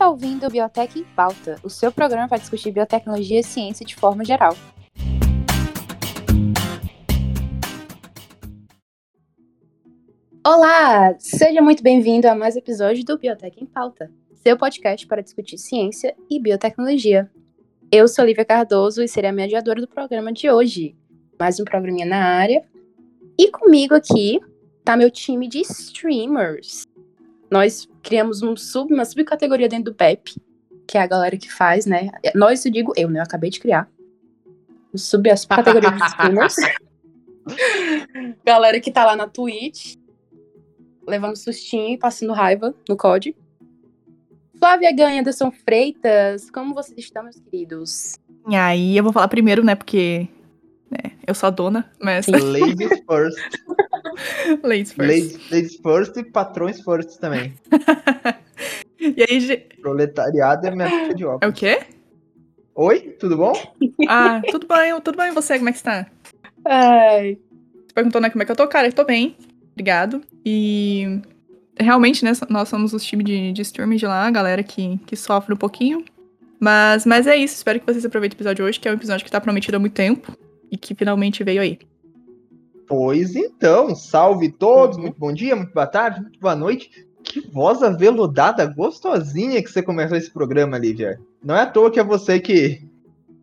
Está ouvindo o Biotech em Pauta, o seu programa para discutir biotecnologia e ciência de forma geral. Olá! Seja muito bem-vindo a mais episódio do Biotech em Pauta, seu podcast para discutir ciência e biotecnologia. Eu sou Lívia Cardoso e serei a mediadora do programa de hoje. Mais um programinha na área. E comigo aqui tá meu time de streamers. Nós criamos um sub, uma subcategoria dentro do PEP, que é a galera que faz, né? Nós, eu digo eu, né? Eu acabei de criar. Sub, a subcategoria de streamers. galera que tá lá na Twitch, levando sustinho e passando raiva no COD. Flávia Ganha, Anderson Freitas, como vocês estão, meus queridos? E aí, eu vou falar primeiro, né, porque né, eu sou a dona, mas... Ladies first. Ladies first. Ladies, ladies first e patrões first também. e aí, gente... Proletariado é minha ficha de óculos. É o quê? Oi, tudo bom? Ah, tudo bem, tudo bem e você, como é que está? Ai... Você perguntou, né, como é que eu tô? Cara, eu tô bem, obrigado. E realmente, né, nós somos os times de, de streaming de lá, a galera que, que sofre um pouquinho. Mas, mas é isso, espero que vocês aproveitem o episódio hoje, que é um episódio que tá prometido há muito tempo e que finalmente veio aí. Pois então, salve todos, muito bom dia, muito boa tarde, muito boa noite. Que voz aveludada, gostosinha que você começou esse programa, Lívia. Não é à toa que é você que,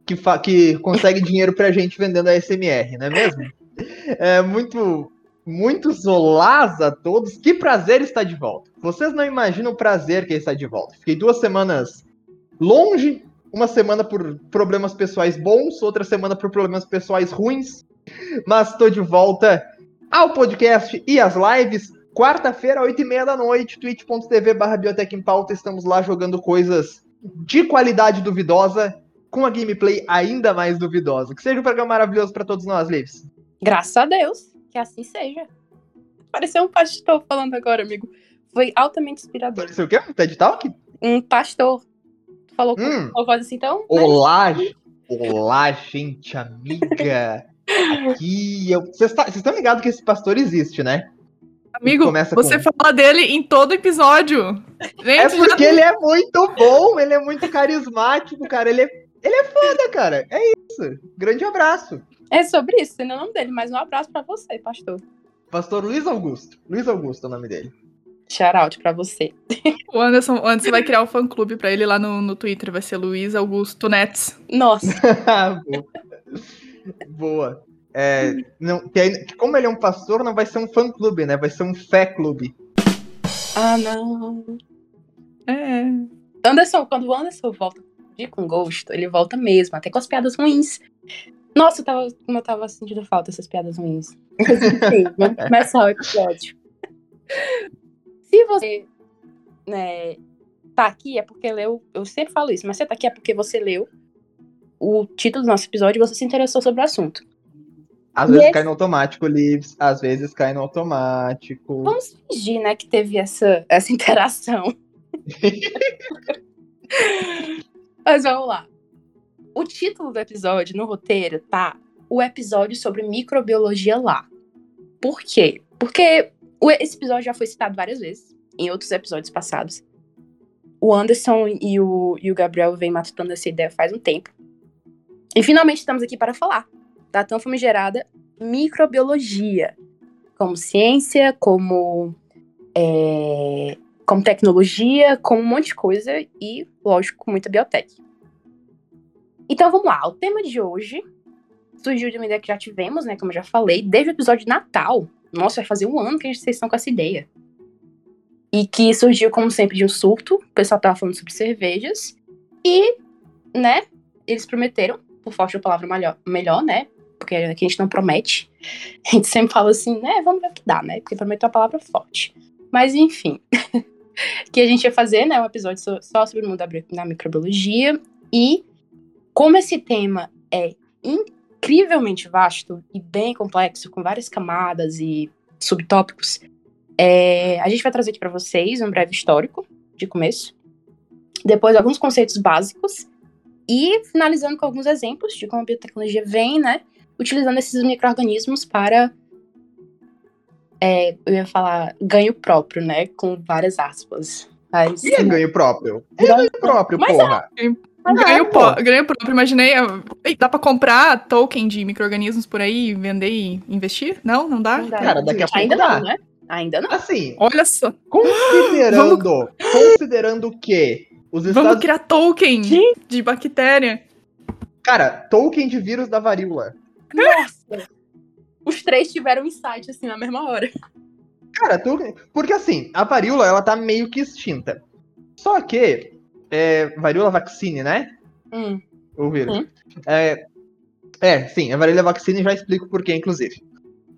que, que consegue dinheiro pra gente vendendo a SMR, não é mesmo? É muito, muito olás a todos. Que prazer estar de volta. Vocês não imaginam o prazer que é estar de volta. Fiquei duas semanas longe, uma semana por problemas pessoais bons, outra semana por problemas pessoais ruins. Mas estou de volta ao podcast e às lives. Quarta-feira, 8h30 da noite, twitch.tv barra Biotech em Pauta. Estamos lá jogando coisas de qualidade duvidosa, com a gameplay ainda mais duvidosa. Que seja um programa maravilhoso para todos nós, Lives. Graças a Deus. Que assim seja. Pareceu um pastor falando agora, amigo. Foi altamente inspirador. Pareceu o quê? Um TED Talk? Um pastor. Falou com hum. uma voz assim, então. Olá, né? olá, gente amiga. Aqui eu. Vocês tá, estão ligados que esse pastor existe, né? Amigo, você com... fala dele em todo episódio. Gente, é porque já... ele é muito bom, ele é muito carismático, cara. Ele é, ele é foda, cara. É isso. Grande abraço. É sobre isso, não é o nome dele, mas um abraço para você, pastor. Pastor Luiz Augusto. Luiz Augusto é o nome dele. Shout pra você. O Anderson, o Anderson vai criar um fã clube pra ele lá no, no Twitter, vai ser Luiz Augusto Nets. Nossa. Boa. É, não, que aí, como ele é um pastor, não vai ser um fã clube, né? Vai ser um fé clube. Ah, não. É. Anderson, quando o Anderson volta de com gosto, ele volta mesmo, até com as piadas ruins. Nossa, eu tava, como eu tava sentindo falta dessas piadas ruins. Mas enfim, vamos começar o episódio. Se você né, tá aqui, é porque leu. Eu sempre falo isso, mas você tá aqui é porque você leu o título do nosso episódio e você se interessou sobre o assunto. Às e vezes esse... cai no automático, Livs. Às vezes cai no automático. Vamos fingir, né, que teve essa, essa interação. mas vamos lá. O título do episódio no roteiro tá o episódio sobre microbiologia lá. Por quê? Porque esse episódio já foi citado várias vezes em outros episódios passados. O Anderson e o, e o Gabriel vêm matutando essa ideia faz um tempo. E finalmente estamos aqui para falar da tão famigerada microbiologia. Como ciência, como, é, como tecnologia, como um monte de coisa e, lógico, muita biotech. Então vamos lá, o tema de hoje surgiu de uma ideia que já tivemos, né? Como eu já falei, desde o episódio de Natal. Nossa, vai fazer um ano que a gente estão com essa ideia. E que surgiu, como sempre, de um surto. O pessoal tava falando sobre cervejas. E, né, eles prometeram, por falta de uma palavra melhor, melhor, né? Porque aqui a gente não promete. A gente sempre fala assim, né? Vamos ver o que dá, né? Porque prometeu uma palavra forte. Mas, enfim. que a gente ia fazer, né? Um episódio só sobre o mundo da microbiologia. E como esse tema é incrivelmente vasto e bem complexo, com várias camadas e subtópicos, é, a gente vai trazer aqui para vocês um breve histórico de começo, depois alguns conceitos básicos e finalizando com alguns exemplos de como a biotecnologia vem, né, utilizando esses micro-organismos para, é, eu ia falar, ganho próprio, né, com várias aspas. Mas, E é ganho próprio? É Ganho ganho próprio, Mas porra. Mas Ganho, é, pó- ganho próprio. Imaginei. ei, Dá pra comprar token de micro-organismos por aí, vender e investir? Não, não dá? Não dá, Cara, daqui a pouco Ainda dá. não, né? Ainda não. Assim, Olha só. considerando, considerando que os Vamos Estados criar token Sim. de bactéria. Cara, token de vírus da varíola. Nossa! Os três tiveram insight, assim, na mesma hora. Cara, token... porque assim, a varíola, ela tá meio que extinta. Só que, é, varíola vaccine, né? Hum. O vírus. Hum. É, é, sim, a varíola vaccine já explico por quê, inclusive.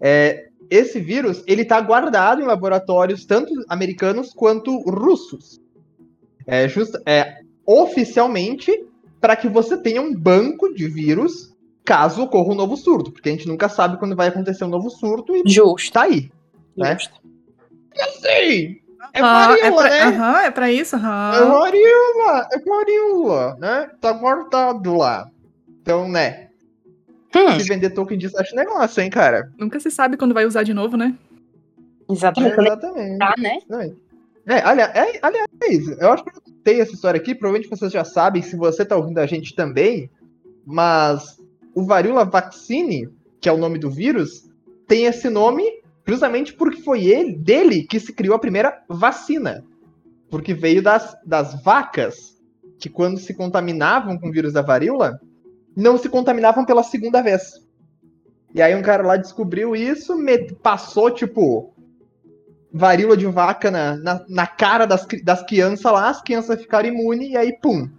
É, esse vírus, ele tá guardado em laboratórios tanto americanos quanto russos. É, justa, é oficialmente para que você tenha um banco de vírus caso ocorra um novo surto, porque a gente nunca sabe quando vai acontecer um novo surto e Justo. tá aí. Né? Justo. Sim! É Ah, varíola, pra, né? Aham, é pra isso, É aham. varíola, é varíola, né? Tá guardado lá. Então, né? Hum, Se vender token disso, acho negócio, hein, cara? Nunca se sabe quando vai usar de novo, né? exatamente. Exatamente. tá, né? É, aliás, é, aliás, eu acho que eu contei essa história aqui, provavelmente vocês já sabem, se você tá ouvindo a gente também, mas o varíola vaccine, que é o nome do vírus, tem esse nome justamente porque foi ele, dele que se criou a primeira vacina. Porque veio das, das vacas, que quando se contaminavam com o vírus da varíola, não se contaminavam pela segunda vez. E aí um cara lá descobriu isso, passou, tipo, varíola de vaca na, na, na cara das, das crianças lá, as crianças ficaram imunes, e aí, pum,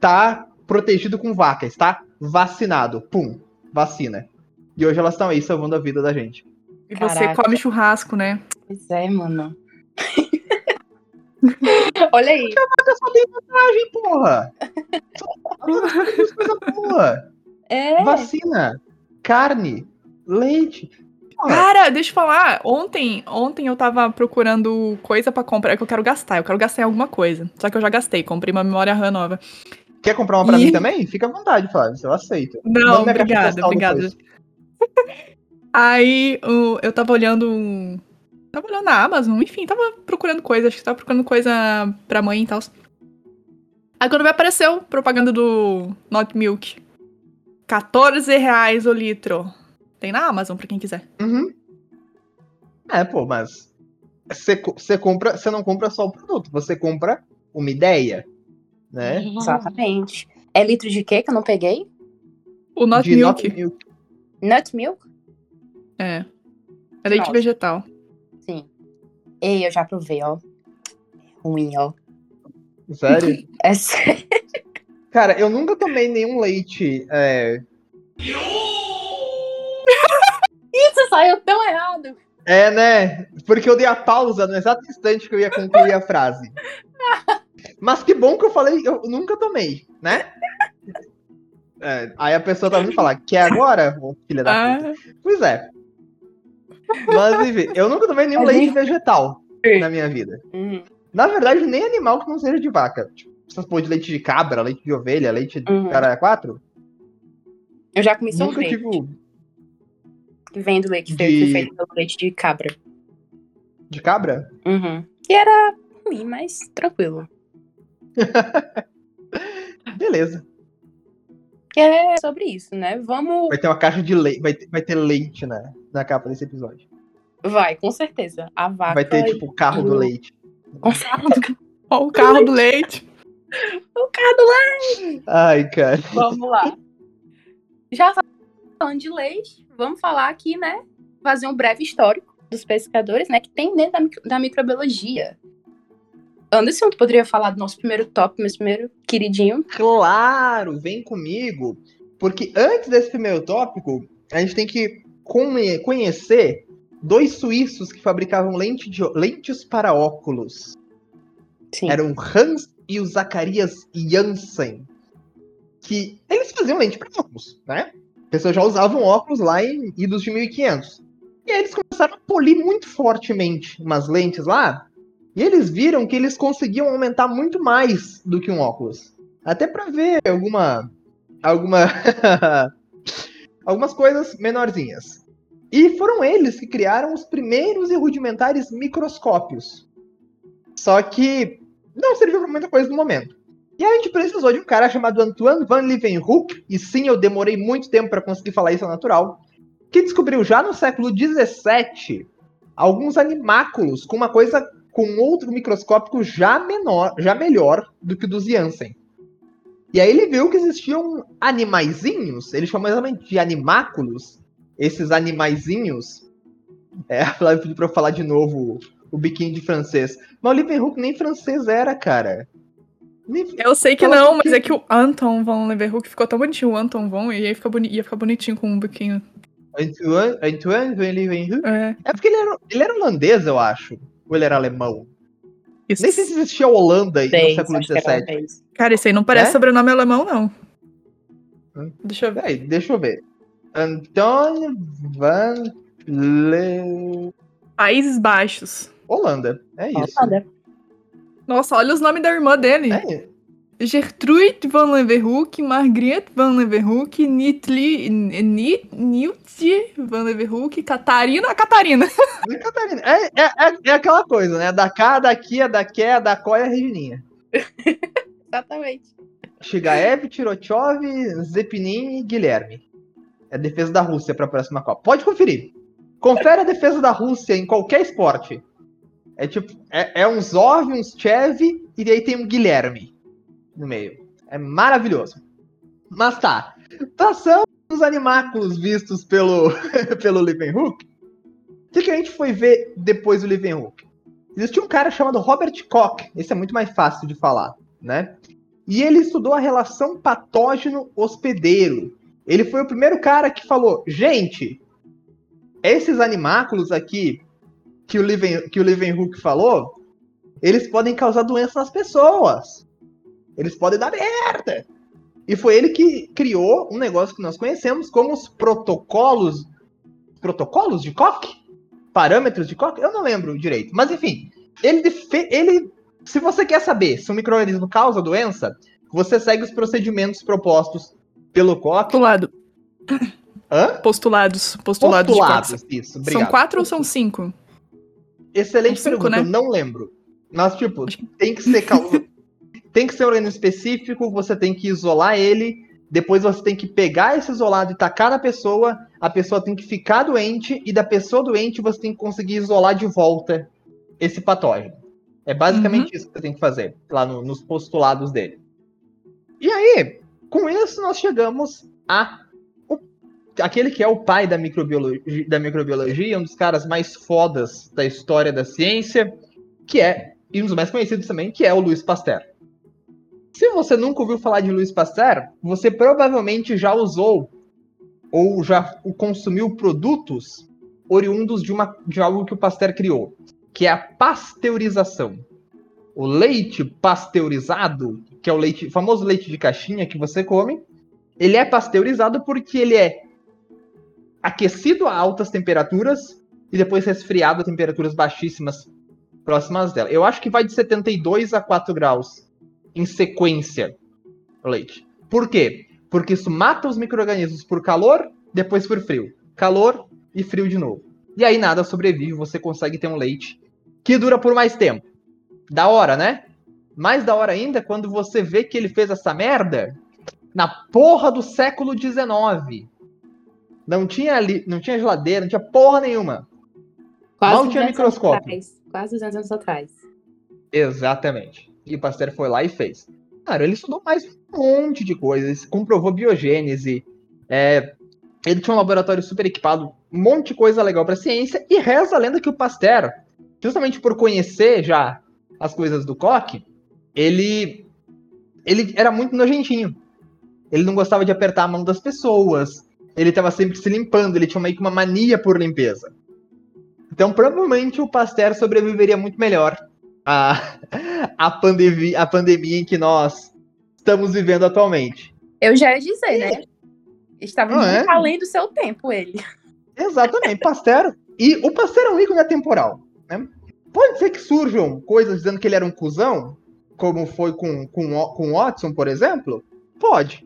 tá protegido com vaca, está vacinado, pum, vacina. E hoje elas estão aí salvando a vida da gente. E você Caraca. come churrasco, né? Pois é, mano. Olha aí. Vaca só tem vantagem, porra! Só coisa boa. É. Vacina, carne, leite. Cara, deixa eu falar. Ontem, ontem eu tava procurando coisa pra comprar que eu quero gastar. Eu quero gastar em alguma coisa. Só que eu já gastei. Comprei uma memória RAM nova. quer comprar uma pra E- mim também? Fica à vontade, Flávio, eu aceito. Não, obrigada, obrigada. Aí eu tava olhando. um- Tava olhando na Amazon, enfim, tava procurando coisa. Acho que tava procurando coisa pra mãe e tal. Aí quando me apareceu propaganda do Not Milk. 14 reais o litro. Tem na Amazon pra quem quiser. Uhum. É, pô, mas você co- você compra, você não compra só o produto, você compra uma ideia, né? Exatamente. É litro de quê que eu não peguei? O Not De Milk. Not Milk. Nut milk? É. É leite Nossa. vegetal. Sim. Ei, eu já provei, ó. Ruim, ó. Sério? É sério. Cara, eu nunca tomei nenhum leite. É, Isso saiu tão errado. é, né? Porque eu dei a pausa no exato instante que eu ia concluir a frase. Mas que bom que eu falei, eu nunca tomei, né? É, aí a pessoa tá vindo falar, quer agora, ô filha da puta? Ah, Pois é. Mas, enfim, eu nunca tomei nenhum leite vegetal na minha vida. Uhum. Na verdade, nem animal que não seja de vaca. Tipo, essas porra de leite de cabra, leite de ovelha, leite de Uhum. caralho quatro. Eu já comi Nunca sorvete. tive o Que vem do leite, que De- foi feito pelo leite de cabra. de cabra. Uhum. E era ruim, mas tranquilo. Beleza. É sobre isso, né? Vamos. Vai ter uma caixa de leite. Vai ter, vai ter leite na, na capa desse episódio. Vai, com certeza. A vaca. Vai ter, tipo, o carro do o- leite. Com certeza. ó, o carro do leite. O cara do leite. Ai, cara. Vamos lá. Já falando de leite, vamos falar aqui, né? Fazer um breve histórico dos pescadores, né? Que tem dentro da, micro- da microbiologia. Anderson, tu poderia falar do nosso primeiro top, meu primeiro queridinho? Claro, vem comigo. Porque antes desse primeiro tópico, a gente tem que conhecer dois suíços que fabricavam lente de- lentes para óculos. Sim. Eram Hans e o Zacarias Janssen. Que eles faziam lente para óculos, né? Pessoas já usavam óculos lá em idos de 1500. E aí eles começaram a polir muito fortemente umas lentes lá. E eles viram que eles conseguiam aumentar muito mais do que um óculos. Até para ver alguma. alguma. algumas coisas menorzinhas. E foram eles que criaram os primeiros e rudimentares microscópios. Só que não serviu pra muita coisa no momento. E a gente precisou de um cara chamado Antoine Van Leeuwenhoek, e sim, eu demorei muito tempo para conseguir falar isso ao natural, que descobriu já no século XVII alguns animáculos com uma coisa com outro microscópico já menor, já melhor do que o dos Janssen. E aí ele viu que existiam animaizinhos, ele chamou exatamente de animáculos, esses animaizinhos. É, a Flávia pediu pra eu falar de novo o biquinho de francês. Mas o Leeuwenhoek nem francês era, cara. Eu sei que Fala não, mas que- é que o Anton von Leeuwenhoek ficou tão bonitinho, o Anton von, e aí fica boni ia ficar bonitinho com um biquinho. Antoine, Antoine Van Leeuwenhoek? É, É porque ele era, ele era holandês, eu acho. Ou ele era alemão? isso. Nem sei se existia Holanda aí no século XVII. Cara, esse aí não parece É? sobrenome alemão, não. Hum. Deixa eu ver. Peraí, deixa eu ver. Antônio Van Le... Países Baixos. Holanda. É isso. Nada. Nossa, olha os nomes da irmã dele. É, Gertrude van Leeuwenhoek, Margriet van Leeuwenhoek, Nitli, Niltje van Leeuwenhoek, Catarina, a Catarina. é, Catarina. É, é, é, é aquela coisa, né? Da cá, daqui, a daqui, a da có e a Regininha. Exatamente. Shigaev, Tirochov, Zepinin e Guilherme. É a defesa da Rússia para a próxima Copa. Pode conferir. Confere a defesa da Rússia em qualquer esporte. É tipo, é, é um Zov, um Chev e aí tem um Guilherme no meio. É maravilhoso. Mas tá. Passando os animáculos vistos pelo, pelo Leeuwenhoek, o que, que a gente foi ver depois do Leeuwenhoek? Existia um cara chamado Robert Koch. Esse é muito mais fácil de falar, né? E ele estudou a relação patógeno-hospedeiro. Ele foi o primeiro cara que falou: gente, esses animáculos aqui que o, Leven, que o Leeuwenhoek falou, eles podem causar doença nas pessoas. Eles podem dar merda. E foi ele que criou um negócio que nós conhecemos como os protocolos. Protocolos de Koch? Parâmetros de Koch? Eu não lembro direito. Mas enfim, ele, ele se você quer saber se um microorganismo causa doença, você segue os procedimentos propostos pelo Koch. Postulado. Hã? Postulados. Postulados, de Postulados, Cox. isso. Obrigado. São quatro ou são cinco? Excelente cinco, pergunta, né? eu não lembro. Mas, tipo, tem que ser cau- tem que ser um organismo específico, você tem que isolar ele, depois você tem que pegar esse isolado e tacar na pessoa, a pessoa tem que ficar doente, e da pessoa doente você tem que conseguir isolar de volta esse patógeno. É basicamente Uhum. isso que você tem que fazer, lá no- nos postulados dele. E aí, com isso nós chegamos a aquele que é o pai da microbiologia, da microbiologia, um dos caras mais fodas da história da ciência, que é, e um dos mais conhecidos também, que é o Louis Pasteur. Se você nunca ouviu falar de Louis Pasteur, você provavelmente já usou ou já consumiu produtos oriundos de, uma, de algo que o Pasteur criou, que é a pasteurização. O leite pasteurizado, que é o leite, famoso leite de caixinha que você come, ele é pasteurizado porque ele é aquecido a altas temperaturas e depois resfriado a temperaturas baixíssimas próximas dela. Eu acho que vai de 72 a 4 graus em sequência o leite. Por quê? Porque isso mata os micro-organismos por calor, depois por frio. Calor e frio de novo. E aí nada sobrevive, você consegue ter um leite que dura por mais tempo. Da hora, né? Mais da hora ainda quando você vê que ele fez essa merda na porra do século XIX. Não tinha, ali, não tinha geladeira, não tinha porra nenhuma. Quase Mal tinha 200 anos microscópio. atrás. Quase 200 anos atrás. Exatamente. E o Pasteur foi lá e fez. Cara, ele estudou mais um monte de coisas, comprovou biogênese, é, ele tinha um laboratório super equipado, um monte de coisa legal pra ciência, e reza a lenda que o Pasteur, justamente por conhecer já as coisas do Koch, ele, ele era muito nojentinho. Ele não gostava de apertar a mão das pessoas, ele estava sempre se limpando, ele tinha meio que uma mania por limpeza. Então, provavelmente, o Pasteur sobreviveria muito melhor a, a, pandemia, a pandemia em que nós estamos vivendo atualmente. Eu já ia dizer, né? Estava muito é? além do seu tempo, ele. Exatamente, Pasteur. E o Pasteur é um ícone atemporal. Né? Pode ser que surjam coisas dizendo que ele era um cuzão, como foi com, com, o- com Watson, por exemplo. Pode.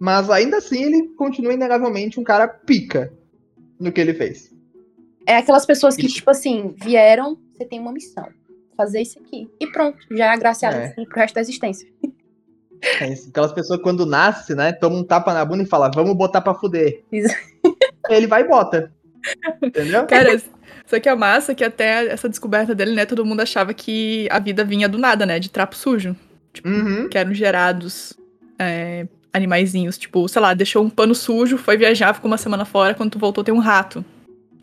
Mas ainda assim, ele continua inegavelmente um cara pica no que ele fez. É aquelas pessoas que, Isso. tipo assim, vieram, você tem uma missão. fazer isso aqui. E pronto, já é agraciado É. assim, pro resto da existência. É isso. Aquelas pessoas quando nasce, né, toma um tapa na bunda e fala, vamos botar pra fuder. Isso. Ele vai e bota. Entendeu? Cara, isso aqui é massa que até essa descoberta dele, né? Todo mundo achava que a vida vinha do nada, né? De trapo sujo. Uhum. Que eram gerados é, animaizinhos. Tipo, sei lá, deixou um pano sujo, foi viajar, ficou uma semana fora, quando tu voltou tem um rato.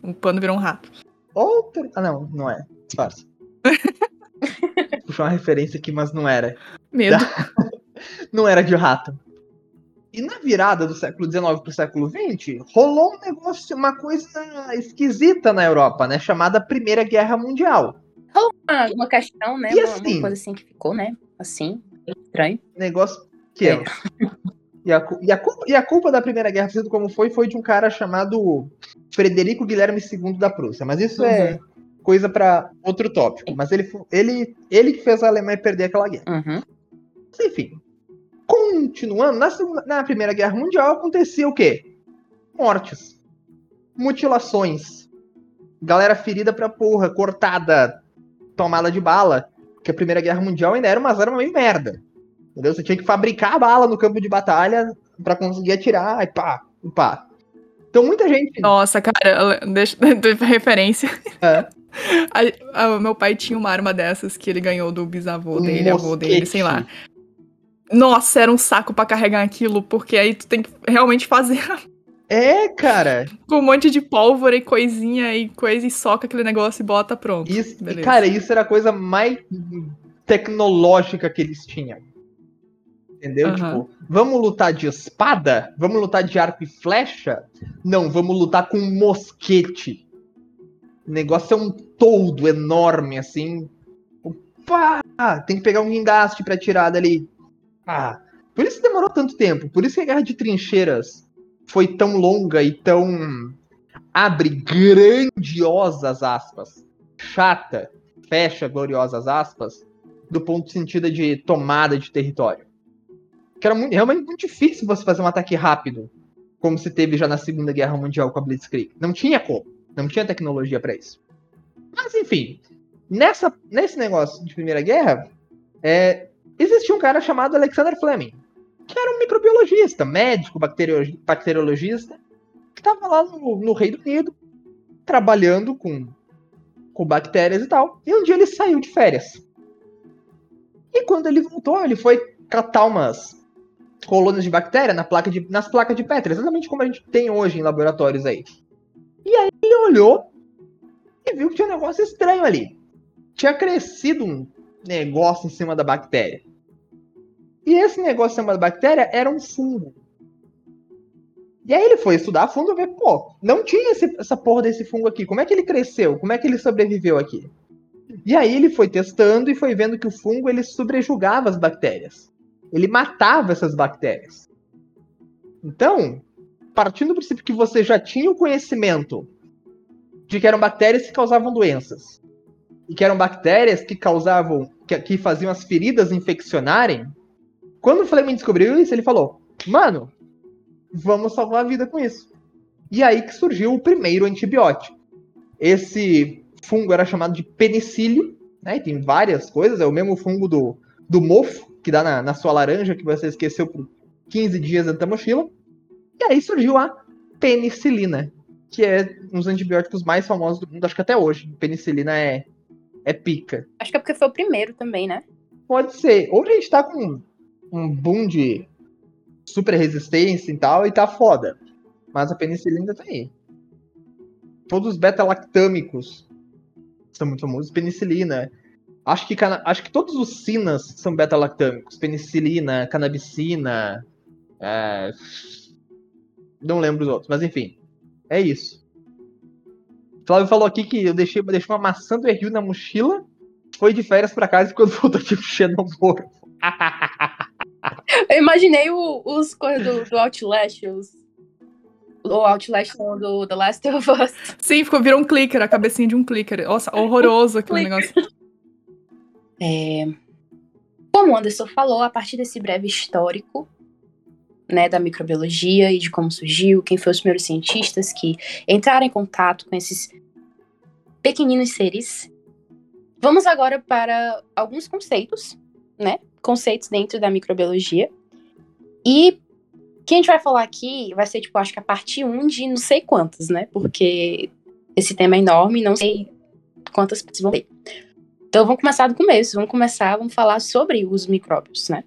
O pano virou um rato. Outra. Ah, não, não é. Disfarça. Puxou uma referência aqui, mas não era. Medo. Não era de rato. E na virada do século XIX pro século XX, rolou um negócio, uma coisa esquisita na Europa, né? Chamada Primeira Guerra Mundial. Ah, uma questão, né? E uma, assim? uma coisa assim que ficou, né? Assim, estranho. Negócio que é. E a, e, a culpa, e a culpa da Primeira Guerra, sendo como foi, foi de um cara chamado Frederico Guilherme II da Prússia. Mas isso é coisa para outro tópico. Mas ele, ele, ele que fez a Alemanha perder aquela guerra. Uhum. Enfim. Continuando, na, segunda- na Primeira Guerra Mundial acontecia o quê? Mortes. Mutilações. Galera ferida pra porra, cortada, tomada de bala. Porque a Primeira Guerra Mundial ainda era umas armas meio merda. Entendeu? Você tinha que fabricar a bala no campo de batalha pra conseguir atirar, e pá, e pá. Então muita gente. Nossa, cara, deixa, referência. É. A- a- meu pai tinha uma arma dessas que ele ganhou do bisavô dele, avô dele, sei lá. Nossa, era um saco pra carregar aquilo, porque aí tu tem que realmente fazer É, cara. com um monte de pólvora e coisinha e coisa e soca aquele negócio e bota pronto. Isso, Beleza. cara, isso era a coisa mais tecnológica que eles tinham. Entendeu? Aham. Tipo, vamos lutar de espada? Vamos lutar de arco e flecha? Não, vamos lutar com mosquete. O negócio é um toldo enorme, assim. Pá! Tem que pegar um guindaste pra tirar dali. Ah, por isso demorou tanto tempo. Por isso que a guerra de trincheiras foi tão longa e tão. abre grandiosas aspas. Chata, fecha gloriosas aspas. Do ponto de sentido de tomada de território. Que era muito, realmente muito difícil você fazer um ataque rápido. Como se teve já na Segunda Guerra Mundial com a Blitzkrieg. Não tinha como. Não tinha tecnologia pra isso. Mas enfim. Nessa, nesse negócio de Primeira Guerra, é, existia um cara chamado Alexander Fleming, que era um microbiologista, médico, bacterio- bacteriologista, que estava lá no, no Reino Unido, trabalhando com, com bactérias e tal. E um dia ele saiu de férias. E quando ele voltou, ele foi catar umas colônias de bactéria na placa de, nas placas de Petri, exatamente como a gente tem hoje em laboratórios aí. E aí ele olhou e viu que tinha um negócio estranho ali. Tinha crescido um negócio em cima da bactéria. E esse negócio em cima da bactéria era um fungo. E aí ele foi estudar a fundo e ver, pô, não tinha esse- essa porra desse fungo aqui. Como é que ele cresceu? Como é que ele sobreviveu aqui? E aí ele foi testando e foi vendo que o fungo ele sobrejugava as bactérias. Ele matava essas bactérias. Então, partindo do princípio que você já tinha o conhecimento de que eram bactérias que causavam doenças e que eram bactérias que causavam, que, que faziam as feridas infeccionarem, quando o Fleming descobriu isso, ele falou: Mano, vamos salvar a vida com isso. E aí que surgiu o primeiro antibiótico. Esse fungo era chamado de penicílio, né? E tem várias coisas, é o mesmo fungo do, do mofo, que dá na, na sua laranja, que você esqueceu por 15 dias dentro da mochila. E aí surgiu a penicilina, que é um dos antibióticos mais famosos do mundo, acho que até hoje. Penicilina é, é pica. Acho que é porque foi o primeiro também, né? Pode ser. Hoje a gente tá com um boom de super resistência e tal, e tá foda. Mas a penicilina tá aí. Todos os beta-lactâmicos são muito famosos. Penicilina. Acho que, cana- acho que todos os sinas são beta-lactâmicos. Penicilina, canabicina. é, Não lembro os outros, mas enfim. É isso. Flávio falou aqui que eu deixei, deixei uma maçã do Rio na mochila foi de férias pra casa e quando voltou tipo xenomorfo. Eu imaginei o- os coisas do, do Outlast, os, o Outlast não, do The Last of Us. Sim, ficou, virou um clicker, a cabecinha de um clicker. Nossa, horroroso aquele Clicker. negócio. É, como Anderson falou, a partir desse breve histórico né, da microbiologia e de como surgiu, quem foram os primeiros cientistas que entraram em contato com esses pequeninos seres, Vamos agora para alguns conceitos, né? Conceitos dentro da microbiologia. E que a gente vai falar aqui vai ser, tipo, acho que a parte 1 de não sei quantas, né? Porque esse tema é enorme não sei quantas vão ter. Então vamos começar do começo. Vamos começar, vamos falar sobre os micróbios, né?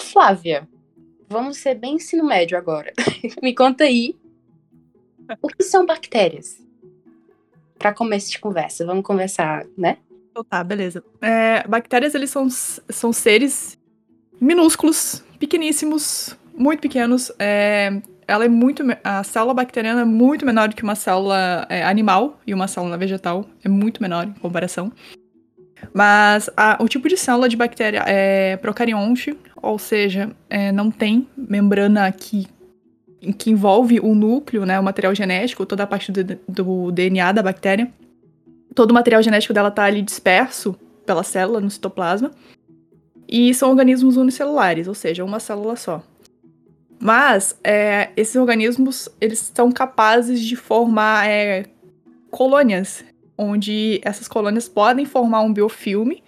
Flávia, vamos ser bem ensino médio agora. Me conta aí. O que são bactérias? Para começo de conversa, vamos conversar, né? Então tá, beleza. É, bactérias, eles são, são seres minúsculos, pequeníssimos, muito pequenos. É, ela é muito. A célula bacteriana é muito menor do que uma célula é, animal e uma célula vegetal. É muito menor em comparação. Mas a, o tipo de célula de bactéria é procarionte, ou seja, é, não tem membrana que, que envolve o núcleo, né, o material genético, toda a parte do, do DNA da bactéria. Todo o material genético dela está ali disperso pela célula no citoplasma. E são organismos unicelulares, ou seja, uma célula só. Mas é, esses organismos eles são capazes de formar é, colônias, onde essas colônias podem formar um biofilme,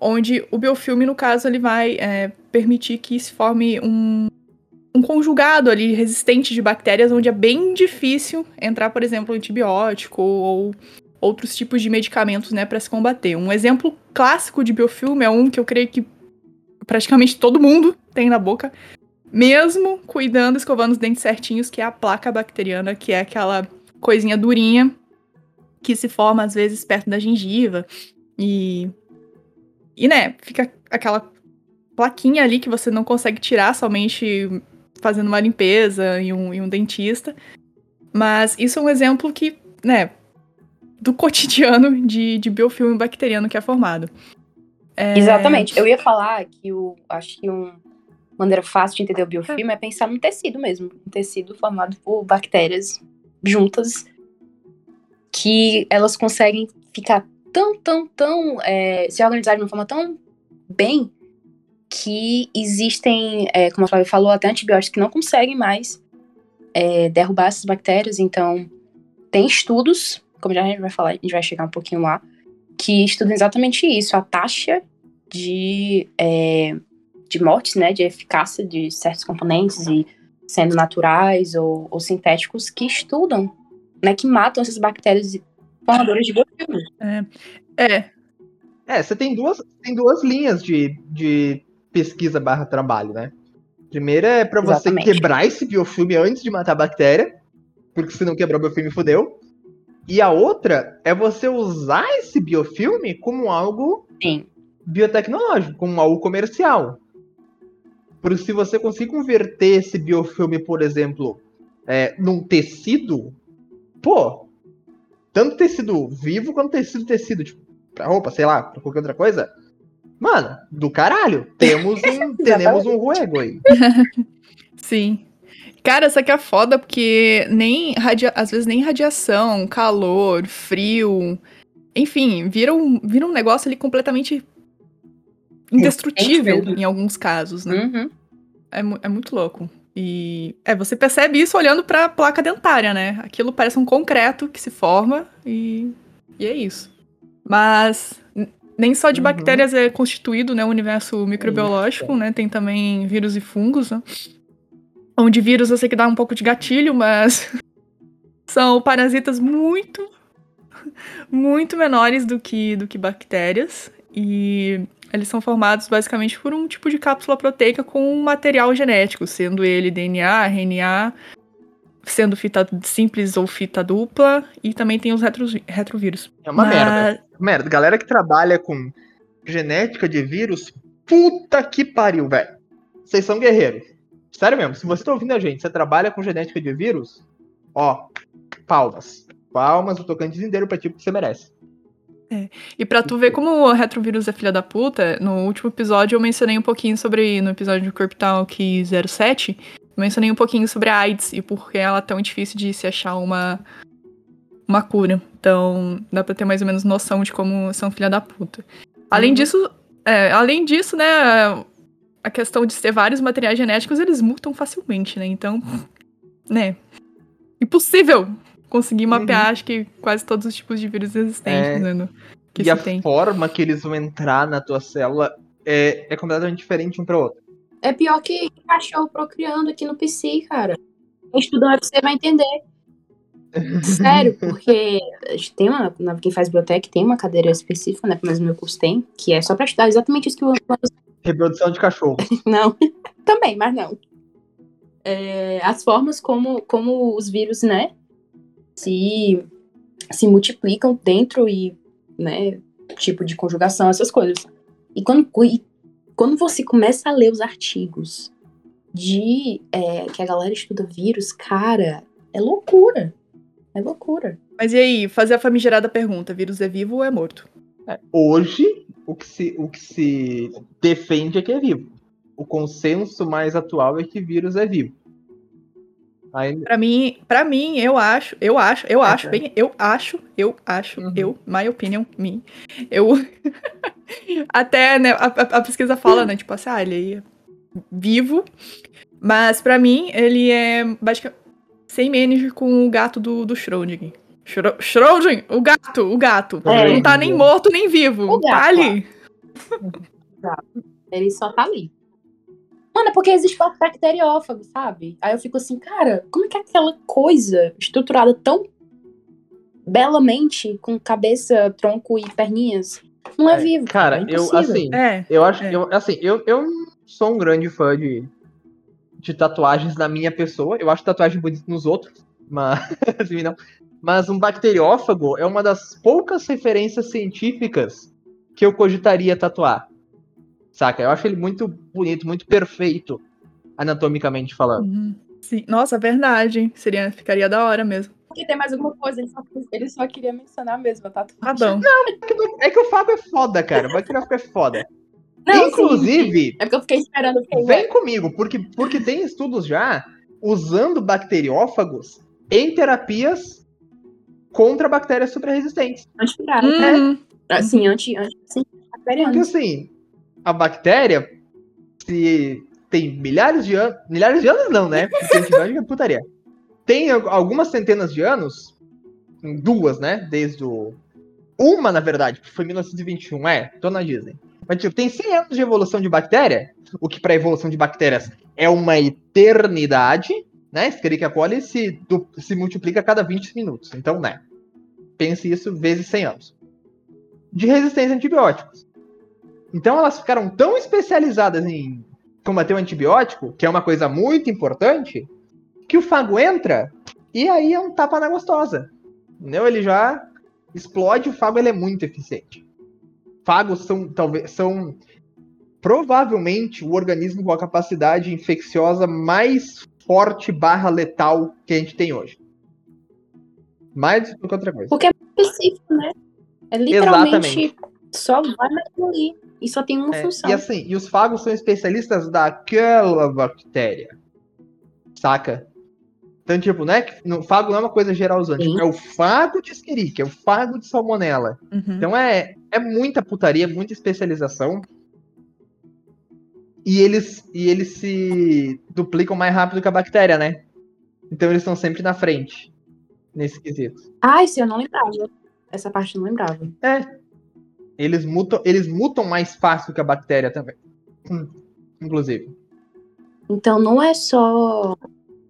onde o biofilme, no caso, ele vai é, permitir que se forme um, um conjugado ali resistente de bactérias, onde é bem difícil entrar, por exemplo, antibiótico ou outros tipos de medicamentos, né, para se combater. Um exemplo clássico de biofilme é um que eu creio que praticamente todo mundo tem na boca, mesmo cuidando, escovando os dentes certinhos, que é a placa bacteriana, que é aquela coisinha durinha que se forma às vezes perto da gengiva. E. E, né, fica aquela plaquinha ali que você não consegue tirar somente fazendo uma limpeza e um, e um dentista. Mas isso é um exemplo que, né, do cotidiano de, de biofilme bacteriano que é formado. É... Exatamente. Eu ia falar que o, acho que um, maneira fácil de entender o biofilme é pensar num tecido mesmo. Um tecido formado por bactérias juntas que elas conseguem ficar tão, tão, tão. É, se organizar de uma forma tão bem que existem, é, como a Flávia falou, até antibióticos que não conseguem mais é, derrubar essas bactérias. Então, tem estudos, como já a gente vai falar, a gente vai chegar um pouquinho lá, que estudam exatamente isso, a taxa de é, de mortes, né, de eficácia de certos componentes e sendo naturais ou, ou sintéticos que estudam, né, que matam essas bactérias formadoras de biofilme. É. é. É, você tem duas, tem duas linhas de, de pesquisa barra trabalho, né? Primeira é para você quebrar esse biofilme antes de matar a bactéria, porque se não quebrar o biofilme, fodeu. E a outra é você usar esse biofilme como algo Sim. biotecnológico, como algo comercial. Porque se você conseguir converter esse biofilme, por exemplo, é, num tecido, pô, tanto tecido vivo quanto tecido tecido, tipo, pra roupa, sei lá, pra qualquer outra coisa, mano, do caralho. Temos um, temos um ruego aí. Sim. Cara, isso aqui é foda porque nem radia... às vezes nem radiação, calor, frio, enfim, vira um, vira um negócio ali completamente indestrutível em alguns casos, né? Uhum. É, é, muito louco. E é, você percebe isso olhando para a placa dentária, né? Aquilo parece um concreto que se forma e, e é isso. Mas nem só de uhum. bactérias é constituído né, o universo microbiológico, né? Tem também vírus e fungos, né? Onde vírus eu sei que dá um pouco de gatilho, mas são parasitas muito, muito menores do que, do que bactérias. E eles são formados basicamente por um tipo de cápsula proteica com um material genético, sendo ele DNA, RNA, sendo fita simples ou fita dupla, e também tem os retro, retrovírus. É uma Mas... merda. Merda, galera que trabalha com genética de vírus, puta que pariu, velho. Vocês são guerreiros. Sério mesmo, se você tá ouvindo a gente, você trabalha com genética de vírus, ó, palmas. Palmas, o tocante inteiro pra ti, que você merece. É. E pra tu ver como o retrovírus é filha da puta, no último episódio eu mencionei um pouquinho sobre, no episódio do Corp Talk 07, eu mencionei um pouquinho sobre a AIDS e por que ela é tão difícil de se achar uma, uma cura. Então, dá pra ter mais ou menos noção de como são filha da puta. Além uhum. disso, é, além disso, né, a questão de ter vários materiais genéticos, eles mutam facilmente, né? Então, né, impossível conseguir mapear, uhum. acho que quase todos os tipos de vírus existentes, é. né? No, que e a tem. forma que eles vão entrar na tua célula é, é completamente diferente um para outro. É pior que cachorro procriando aqui no PC, cara. Quem estudou UFC vai entender. Sério, porque a gente tem uma. Quem faz biotech tem uma cadeira específica, né? Mas no meu curso tem, que é só pra estudar exatamente isso que o Reprodução de cachorro. Não, também, mas não. É, as formas como, como os vírus, né, se, se multiplicam dentro e, né, tipo de conjugação, essas coisas. E quando, e quando você começa a ler os artigos de é, que a galera estuda vírus, cara, é loucura. É loucura. Mas e aí, fazer a famigerada pergunta: vírus é vivo ou é morto? Hoje, o que, se, o que se defende é que é vivo. O consenso mais atual é que vírus é vivo. Aí, Pra mim, para mim, eu acho, eu acho, eu acho, É. bem, eu acho, eu acho, Uhum. eu, my opinion, me. Eu até, né, a, a- pesquisa fala, né, tipo assim, ah, ele é vivo, mas pra mim ele é basicamente sem manage com o gato do, do Schrödinger. Schro- Schrödinger, o gato, o gato. É. Não tá nem morto nem vivo. O gato, tá ali. Ele só tá ali. Mano, é porque existe bacteriófago, sabe? Aí eu fico assim, cara, como é que aquela coisa estruturada tão belamente, com cabeça, tronco e perninhas, não é, É, vivo? cara, é eu, assim, É. eu acho, É. eu, assim, eu, eu não sou um grande fã de, de tatuagens na minha pessoa. Eu acho tatuagem bonita nos outros, mas, assim, não. Mas um bacteriófago é uma das poucas referências científicas que eu cogitaria tatuar. Saca? Eu acho ele muito bonito, muito perfeito, anatomicamente falando. Uhum. Sim. Nossa, verdade. Seria, ficaria da hora mesmo. Porque tem mais alguma coisa, ele só, ele só queria mencionar mesmo a Tá tatuagem. bom. É que o Fábio é foda, cara. O bacteriófago é foda. Não, sim, Inclusive, É porque eu fiquei esperando. fiquei, Vem comigo, porque, porque tem estudos já usando bacteriófagos em terapias contra bactérias superresistentes. antivirais, É. né? Uhum. Assim, anti, anti, sim, Porque assim, a bactéria, se tem milhares de anos. Milhares de anos não, né? Porque antibiótico é putaria. Tem al- algumas centenas de anos, duas, né? Desde o. Uma, na verdade, foi 1921, é, tô na Disney. Mas, tipo, tem 100 anos de evolução de bactéria, o que para evolução de bactérias é uma eternidade, né? Escherichia coli se, du- se multiplica a cada 20 minutos. Então, né? Pense isso vezes 100 anos. De resistência a antibióticos. Então, elas ficaram tão especializadas em combater o antibiótico, que é uma coisa muito importante, que o fago entra e aí é um tapa na gostosa. Entendeu? Ele já explode, o fago ele é muito eficiente. Fagos são talvez são provavelmente o organismo com a capacidade infecciosa mais forte barra letal que a gente tem hoje. Mais do que outra coisa. Porque é específico, né? É literalmente Exatamente. Só vai naquilo ali. E só tem uma É, função. e assim, e os fagos são especialistas daquela bactéria. Saca? Então, tipo, né? No fago não é uma coisa geralzante. Sim. É o fago de Escherichia, é o fago de Salmonella. Uhum. Então é, é muita putaria, muita especialização. E eles, e eles se duplicam mais rápido que a bactéria, né? Então eles estão sempre na frente. Nesse quesito. Ah, isso eu não lembrava. Essa parte eu não lembrava. Eles mutam, eles mutam mais fácil que a bactéria também. Inclusive. Então não é só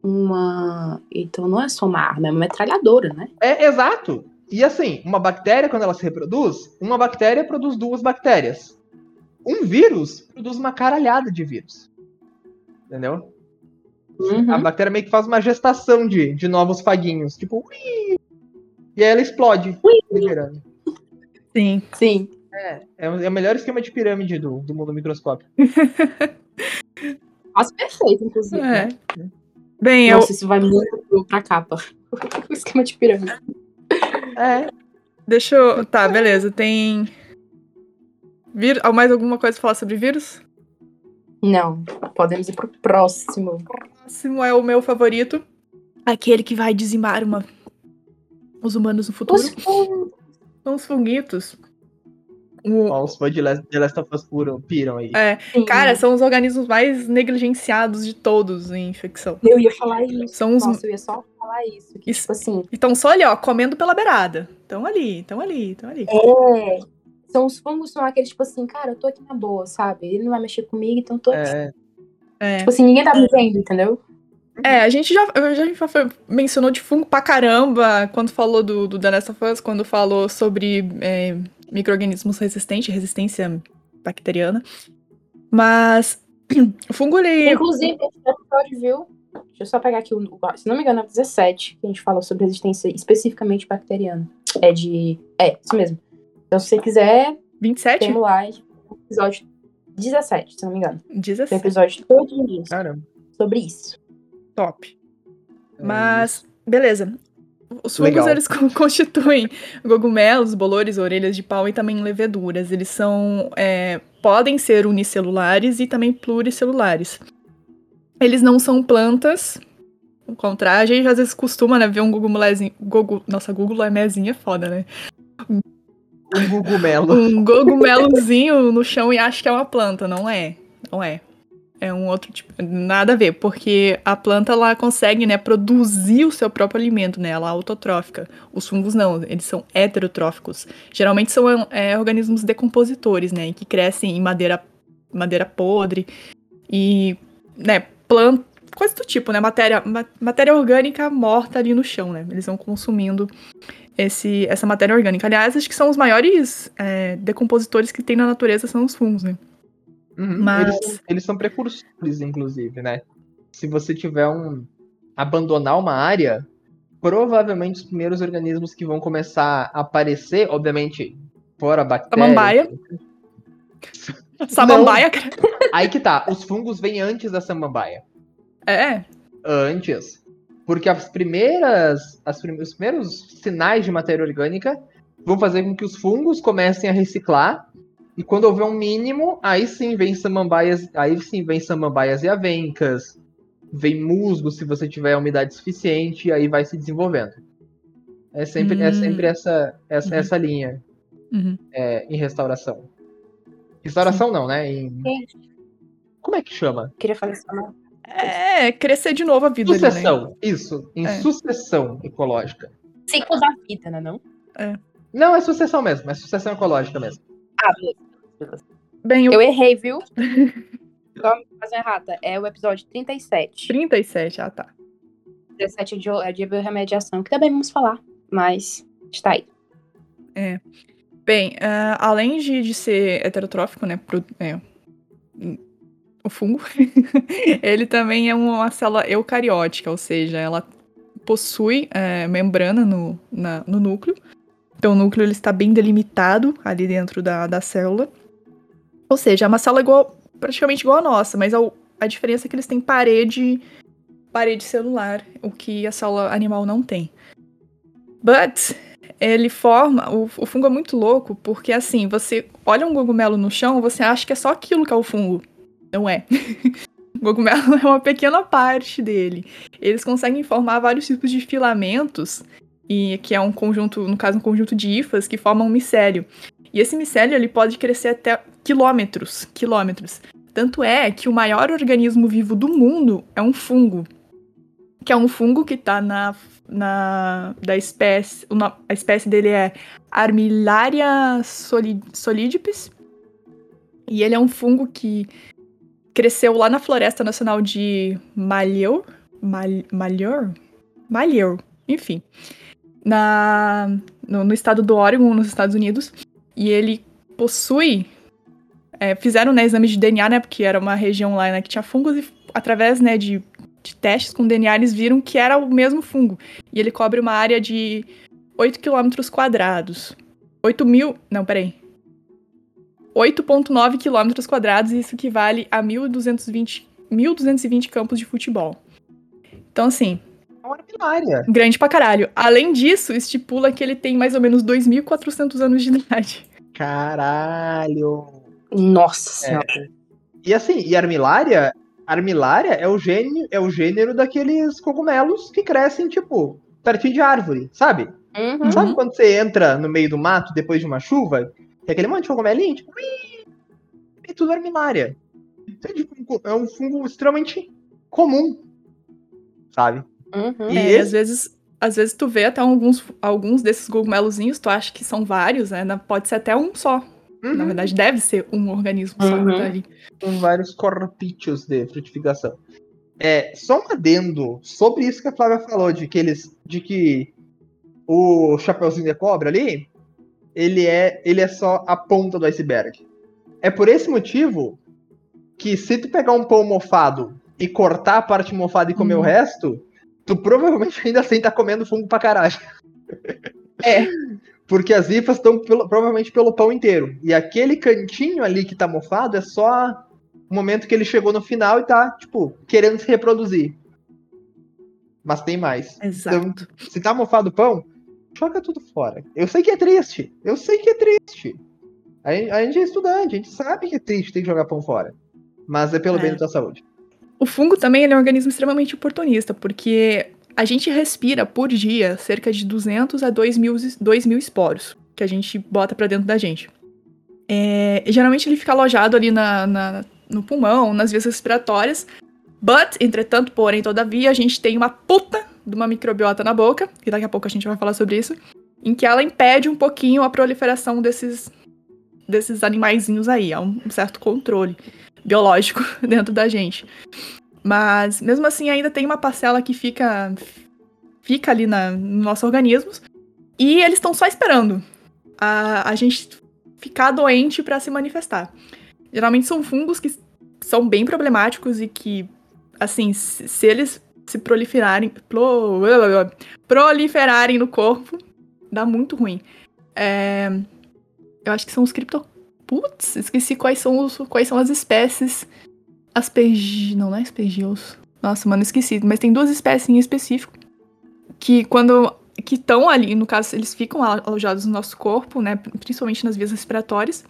uma. Então não é só uma arma, é uma metralhadora, né? É exato. E assim, uma bactéria, quando ela se reproduz, uma bactéria produz duas bactérias. Um vírus produz uma caralhada de vírus. Entendeu? Uhum. A bactéria meio que faz uma gestação de, de novos faguinhos. Tipo, ui! E aí ela explode. Gerando. Sim. Sim. É, é o é o melhor esquema de pirâmide do, do mundo microscópio. Quase perfeito, inclusive. É. né? Bem, eu, Nossa, isso vai muito pra capa. o esquema de pirâmide. É. deixa eu. Tá, beleza. Tem. Vir... ah, Mais alguma coisa pra falar sobre vírus? Não, podemos ir pro próximo. próximo é o meu favorito. Aquele que vai dizimar uma... os humanos no futuro. Os fungos. São os funguitos. Ó, os fãs de Last, de Last of Us puram, piram aí. É, cara, são os organismos mais negligenciados de todos em infecção. Eu ia falar isso. São os. Nossa, eu ia só falar isso. Que, Isso. tipo assim, Então, só ali, ó, comendo pela beirada. Estão ali, estão ali, estão ali. É. São os fungos são aqueles, tipo assim, cara, eu tô aqui na boa, sabe? Ele não vai mexer comigo, então eu tô aqui. É, É. Tipo assim, ninguém tá me vendo, entendeu? É, a gente já, já já foi- mencionou de fungo pra caramba quando falou do, do The Last of Us, quando falou sobre é, micro-organismos resistentes, resistência bacteriana. Mas o fungo, ele... Inclusive, esse episódio, viu? Deixa eu só pegar aqui o. Se não me engano, é o 17, que a gente falou sobre resistência especificamente bacteriana. É de. É, isso mesmo. Então, se você quiser, 27? temos lá episódio 17, se não me engano. Tem um 17. episódio todo dia caramba. sobre isso. Top. Mas, beleza. Os fungos, Legal. eles con- constituem cogumelos, bolores, orelhas de pau e também leveduras. Eles são, é, podem ser unicelulares e também pluricelulares. Eles não são plantas, ao contrário, a gente às vezes costuma né, ver um gogumelézinho, gogu, nossa, gogumelézinho é foda, né? Um gugumelo. Um cogumelozinho no chão e acha que é uma planta, não é? Não é. É um outro tipo, nada a ver, porque a planta ela consegue, né, produzir o seu próprio alimento, né? Ela é autotrófica. Os fungos não, eles são heterotróficos. Geralmente são é, organismos decompositores, né, que crescem em madeira madeira podre e, né, planta, coisa do tipo, né, matéria ma- matéria orgânica morta ali no chão, né? Eles vão consumindo esse, essa matéria orgânica. Aliás, acho que são os maiores é, decompositores que tem na natureza são os fungos, né? Uhum, Mas- eles, são, eles são precursores, inclusive, né? Se você tiver um. abandonar uma área, provavelmente os primeiros organismos que vão começar a aparecer, obviamente, fora bactérias. Samambaia. Samambaia, cara. Aí que tá, os fungos vêm antes da samambaia. É. Antes. Porque as primeiras. As prime- os primeiros sinais de matéria orgânica vão fazer com que os fungos comecem a reciclar. E quando houver um mínimo, aí sim vem samambaias. Aí sim vem samambaias e avencas. Vem musgo se você tiver umidade suficiente, e aí vai se desenvolvendo. É sempre, é Hum. sempre essa, essa, Uhum. essa linha Uhum. é, em restauração. Restauração não, né? Em- como é que chama? queria fazer isso. não. É, crescer de novo a vida ali, né? Sucessão, isso, em É. sucessão ecológica. Ciclo da vida, né? Não? Não, é sucessão mesmo, é sucessão ecológica mesmo. Ah. Bem, o Eu errei, viu? Só me fazer errada. É o episódio 37. 37, ah tá. 17 é de, é de biorremediação, que também vamos falar, mas está aí. Bem, ah, além de, de ser heterotrófico, né? pro- é, o fungo, ele também é uma célula eucariótica, ou seja, ela possui é, membrana no, na- no núcleo. Então, o núcleo ele está bem delimitado ali dentro da, da célula. Ou seja, é uma célula igual, praticamente igual a nossa, mas a, diferença é que eles têm parede, parede celular, o que a célula animal não tem. But ele forma. O, o fungo é muito louco, porque assim, você olha um cogumelo no chão, você acha que é só aquilo que é o fungo. Não é. o cogumelo é uma pequena parte dele. Eles conseguem formar vários tipos de filamentos, e que é um conjunto, no caso, um conjunto de hifas que formam um micélio. E esse micélio ele pode crescer até quilômetros. Quilômetros. Tanto é que o maior organismo vivo do mundo é um fungo. Que é um fungo que tá na na, da espécie. a espécie dele é Armillaria soli- solidipes. E ele é um fungo que cresceu lá na Floresta Nacional de Malheur. Mal, Malheur? Malheur, enfim. Na, no, no estado do Oregon, nos Estados Unidos. E ele possui. é, fizeram né, exames de DNA, né? Porque era uma região lá né, que tinha fungos e através né, de, de testes com DNA eles viram que era o mesmo fungo. E ele cobre uma área de 8 quilômetros quadrados. 8 mil. Não, peraí. 8,9 quilômetros quadrados, isso equivale a 1.220, 1.220 campos de futebol. Então, assim, É uma armilária. grande pra caralho. Além disso, estipula que ele tem mais ou menos 2.400 anos de idade. Caralho. Nossa senhora. E assim, e armilária, armilária é o gênio, é o gênero daqueles cogumelos que crescem, tipo, pertinho de árvore, sabe? Uhum. Sabe quando você entra no meio do mato depois de uma chuva? Tem aquele monte de cogumelinho, tipo, ui, é tudo armilária. Então, tipo, É um fungo extremamente comum, sabe? Uhum. E É, esse- às vezes às vezes tu vê até alguns, alguns desses cogumelozinhos, tu acha que são vários, né? Pode ser até um só. Uhum. Na verdade, deve ser um organismo só Uhum. que tá ali. com vários corpíceos de frutificação. É, só um adendo sobre isso que a Flávia falou, de que eles. de que o chapeuzinho de cobra ali, ele é, ele é só a ponta do iceberg. É por esse motivo que se tu pegar um pão mofado e cortar a parte mofada e comer Hum. o resto, tu provavelmente ainda assim tá comendo fungo pra caralho. É. Porque as hifas estão provavelmente pelo pão inteiro. E aquele cantinho ali que tá mofado é só o momento que ele chegou no final e tá, tipo, querendo se reproduzir. Mas tem mais. Exato. Se tá mofado o pão, joga tudo fora. Eu sei que é triste. Eu sei que é triste. A gente, a gente é estudante, a gente sabe que é triste ter que jogar pão fora. Mas é pelo É. bem da tua saúde. O fungo também é um organismo extremamente oportunista, porque a gente respira por dia cerca de 200 a 2 mil, 2 mil esporos que a gente bota pra dentro da gente. É, geralmente ele fica alojado ali na, na- no pulmão, nas vias respiratórias. But, entretanto, porém, todavia, a gente tem uma puta de uma microbiota na boca, e daqui a pouco a gente vai falar sobre isso, em que ela impede um pouquinho a proliferação desses, desses animaizinhos aí. Há um certo controle biológico dentro da gente. Mas mesmo assim ainda tem uma parcela que fica fica ali na, no nosso organismo e eles estão só esperando a, a gente ficar doente para se manifestar. Geralmente são fungos que são bem problemáticos e que assim, se, se eles se proliferarem pro- proliferarem no corpo, dá muito ruim. É, eu acho que são os cripto Putz, esqueci quais são, os, quais são as espécies. Aspergi... Não, não é aspergios. Nossa, mano, esqueci. Mas tem duas espécies em específico. Que quando... Que estão ali, no caso, eles ficam alojados no nosso corpo, né? Principalmente nas vias respiratórias.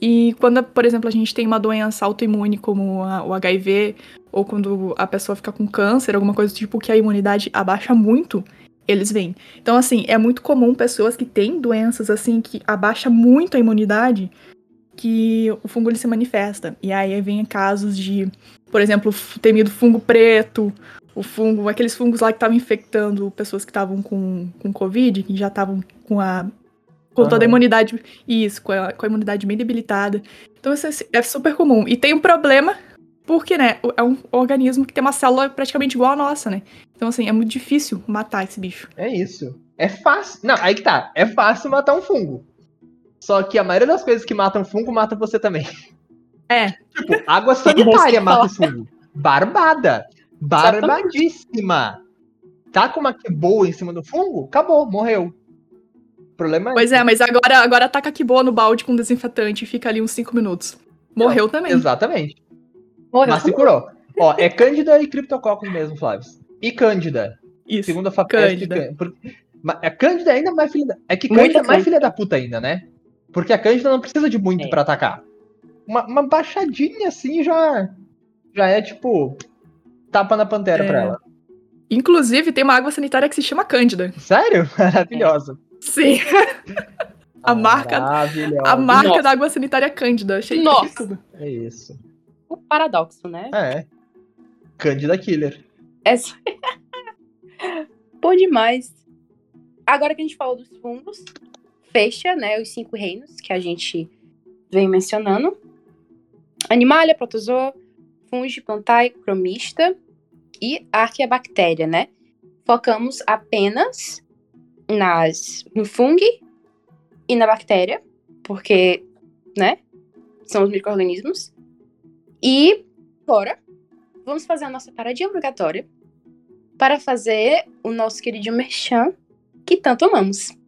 E quando, por exemplo, a gente tem uma doença autoimune como a- o HIV, ou quando a pessoa fica com câncer, alguma coisa do tipo que a imunidade abaixa muito, eles vêm. Então, assim, é muito comum pessoas que têm doenças assim que abaixa muito a imunidade que o fungo ele se manifesta. E aí vem casos de, por exemplo, o temido fungo preto, o fungo, aqueles fungos lá que estavam infectando pessoas que estavam com, com Covid, que já estavam com a. Com toda a imunidade. Isso, com a, com a imunidade bem debilitada. Então isso é, é super comum. E tem um problema, porque, né, é um organismo que tem uma célula praticamente igual à nossa, né? Então, assim, é muito difícil matar esse bicho. É isso. É fácil. Não, aí que tá. É fácil matar um fungo. Só que a maioria das coisas que matam fungo mata você também. É. Tipo, água sanitária mata o fungo. Barbada. Barbadíssima. Tá com uma que boa em cima do fungo? Acabou, morreu. O problema é. Pois é, mas agora, agora taca que boa no balde com desinfetante e fica ali uns 5 minutos. Morreu também. Exatamente. Morreu. Mas se curou. Ó, é Cândida e Cryptococcus mesmo, Flávio. E Cândida. Isso. Segundo a FAPESP. Cândida. A Cândida ainda é mais filha da... É que Cândida é mais filha da puta ainda, né? Porque a Cândida não precisa de muito É. pra atacar. Uma, uma baixadinha assim já... Já é, tipo... Tapa na pantera É. pra ela. Inclusive, tem uma água sanitária que se chama Cândida. Sério? Maravilhosa. Sim. A marca- Maravilhosa. A marca Nossa. da água sanitária é Cândida. Achei Nossa. É isso. O paradoxo, né? É. Cândida Killer. Essa... Bom demais. Agora que a gente falou dos fungos, fecha, né, os cinco reinos que a gente vem mencionando. Animalia, protozoa, fungi, plantae, cromista e arqueabactéria, né? Focamos apenas nas, no fungo e na bactéria, porque, né, são os micro-organismos. E agora, vamos fazer a nossa paradinha obrigatória para fazer o nosso querido merchan que tanto amamos.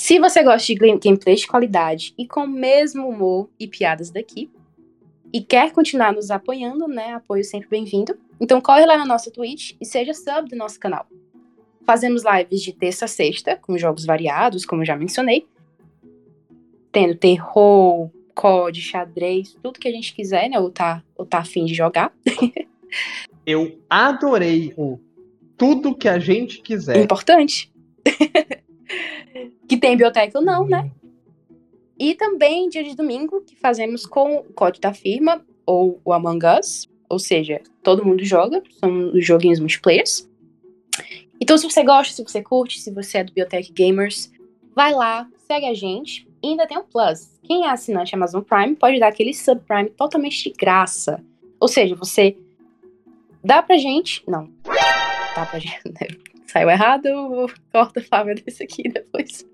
Se você gosta de game- gameplays de qualidade e com o mesmo humor e piadas daqui, e quer continuar nos apoiando, né? Apoio sempre bem-vindo. Então corre lá na nossa Twitch e seja sub do nosso canal. Fazemos lives de terça a sexta, com jogos variados, como eu já mencionei. Tendo terror, COD, xadrez, tudo que a gente quiser, né? Ou tá, ou tá afim de jogar. Eu adorei o tudo que a gente quiser. importante. que tem biblioteca ou não, né? E também dia de domingo, que fazemos com o código da firma, ou o Among Us. Ou seja, todo mundo joga, são os joguinhos multiplayers. Então, se você gosta, se você curte, se você é do Biotech Gamers, vai lá, segue a gente. E ainda tem um plus. Quem é assinante Amazon Prime pode dar aquele subprime totalmente de graça. Ou seja, você dá pra gente. Não. Dá pra gente. Saiu errado, corta a Flávia desse aqui depois.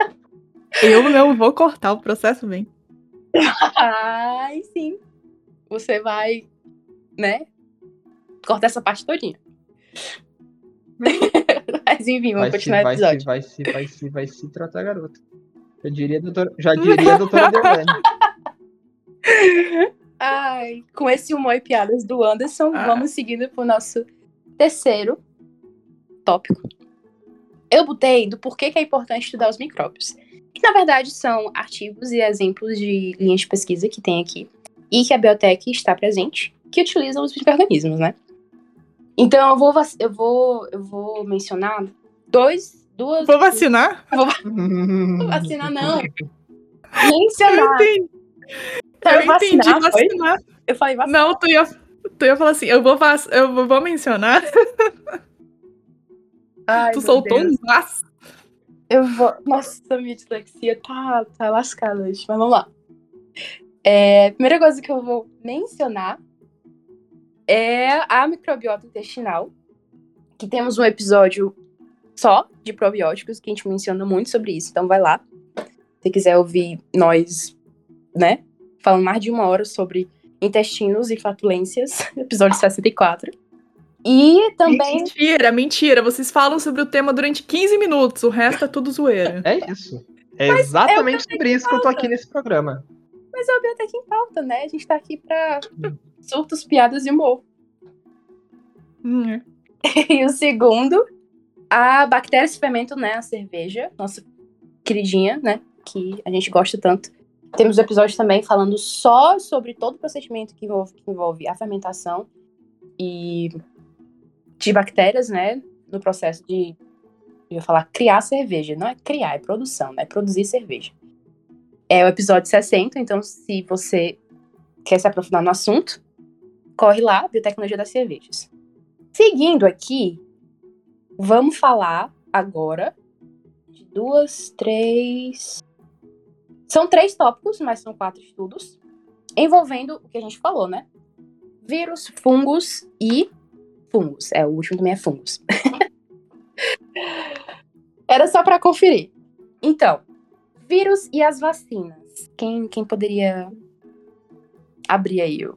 Eu não vou cortar o processo bem. Ai, sim. Você vai, né? Cortar essa parte todinha. Mas enfim, vamos Vai se, continuar o vai se, episódio. vai se, vai se, vai se tratar, garota. Já diria a doutora, já diria a doutora. Ai, com esse humor e piadas do Anderson, Ah. vamos seguindo pro nosso terceiro tópico. Eu botei do porquê que é importante estudar os micróbios. Que na verdade são artigos e exemplos de linhas de pesquisa que tem aqui e que a biotech está presente, que utilizam os micro-organismos, né? Então eu vou, vac- eu vou, eu vou mencionar dois, duas. Vou vacinar? Não vacinar, não. Eu Mencionar. entendi. Sabe Eu entendi vacinar, foi? vacinar. Eu falei vacinar. Não, tu ia, tu ia falar assim, eu vou, vac- eu vou- vou mencionar. Ai, tu soltou Deus. um vac. Eu vou. Nossa, minha dislexia tá, tá lascada hoje, mas vamos lá. É, primeira coisa que eu vou mencionar é a microbiota intestinal. Que temos um episódio só de probióticos, que a gente menciona muito sobre isso, então vai lá. Se quiser ouvir nós, né, falando mais de uma hora sobre intestinos e flatulências, episódio 64. E também. Mentira, mentira. Vocês falam sobre o tema durante 15 minutos, o resto é tudo zoeira. É isso. É exatamente sobre isso que eu tô aqui nesse programa. Mas é o Biotech em pauta, né? A gente tá aqui pra surtos, piadas e humor. Hum, é. E o segundo, a bactéria se fermenta, né? A cerveja, nossa queridinha, né? Que a gente gosta tanto. Temos um episódio também falando só sobre todo o procedimento que envolve, que envolve a fermentação e de bactérias, né? No processo de, eu ia falar criar cerveja. Não é criar, é produção, né? Produzir cerveja. É o episódio 60, então se você quer se aprofundar no assunto, corre lá, Biotecnologia das Cervejas. Seguindo aqui, vamos falar agora de duas, três. São três tópicos, mas são quatro estudos, envolvendo o que a gente falou, né? Vírus, fungos e. Fungos. É, o último também é fungos. Era só para conferir. Então, vírus e as vacinas. Quem, quem poderia abrir aí o,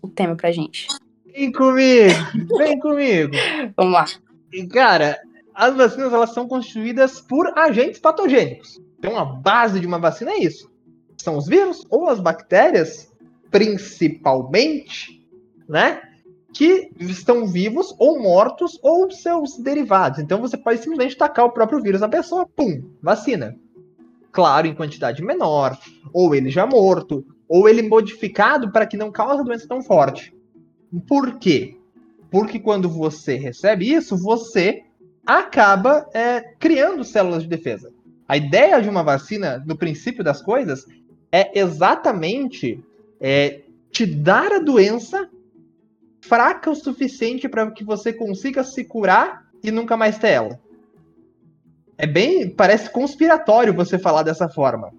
o tema pra gente? Vem comigo, vem comigo. Vamos lá. E, cara, as vacinas elas são constituídas por agentes patogênicos. Então a base de uma vacina é isso. São os vírus ou as bactérias, principalmente, né? Que estão vivos ou mortos ou seus derivados. Então você pode simplesmente tacar o próprio vírus na pessoa, pum, vacina. Claro, em quantidade menor, ou ele já morto, ou ele modificado para que não cause a doença tão forte. Por quê? Porque quando você recebe isso, você acaba é, criando células de defesa. A ideia de uma vacina, no princípio das coisas, é exatamente é, te dar a doença fraca o suficiente para que você consiga se curar e nunca mais ter ela. É bem, parece conspiratório você falar dessa forma.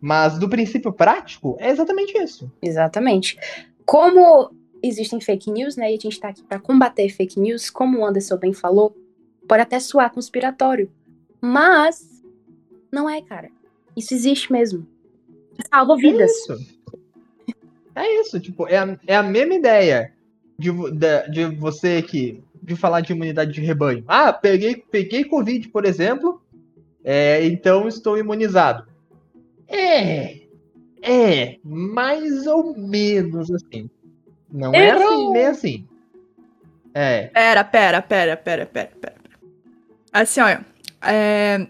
Mas do princípio prático, é exatamente isso. Exatamente. Como existem fake news, né? E a gente tá aqui para combater fake news, como o Anderson bem falou, pode até soar conspiratório. Mas não é, cara. Isso existe mesmo. Salva vidas. É isso. É isso, tipo, é a, é a mesma ideia de, da- de você que de falar de imunidade de rebanho. Ah, peguei, peguei Covid, por exemplo, é, então estou imunizado. É, é, mais ou menos assim. Não é assim, nem assim. É, Pera, pera, pera, pera, pera, pera. Assim, olha. é,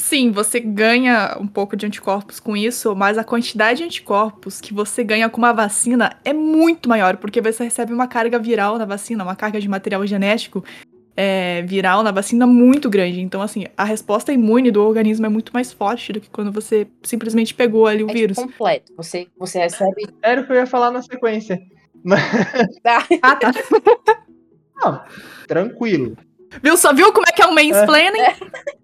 Sim, você ganha um pouco de anticorpos com isso, mas a quantidade de anticorpos que você ganha com uma vacina é muito maior, porque você recebe uma carga viral na vacina, uma carga de material genético é, viral na vacina muito grande. Então, assim, a resposta imune do organismo é muito mais forte do que quando você simplesmente pegou ali o É vírus. tipo completo. Você, você recebe. era o que eu ia falar na sequência. Ah, tá. Não, tranquilo. Viu? Só viu como é que é o mansplaining? É.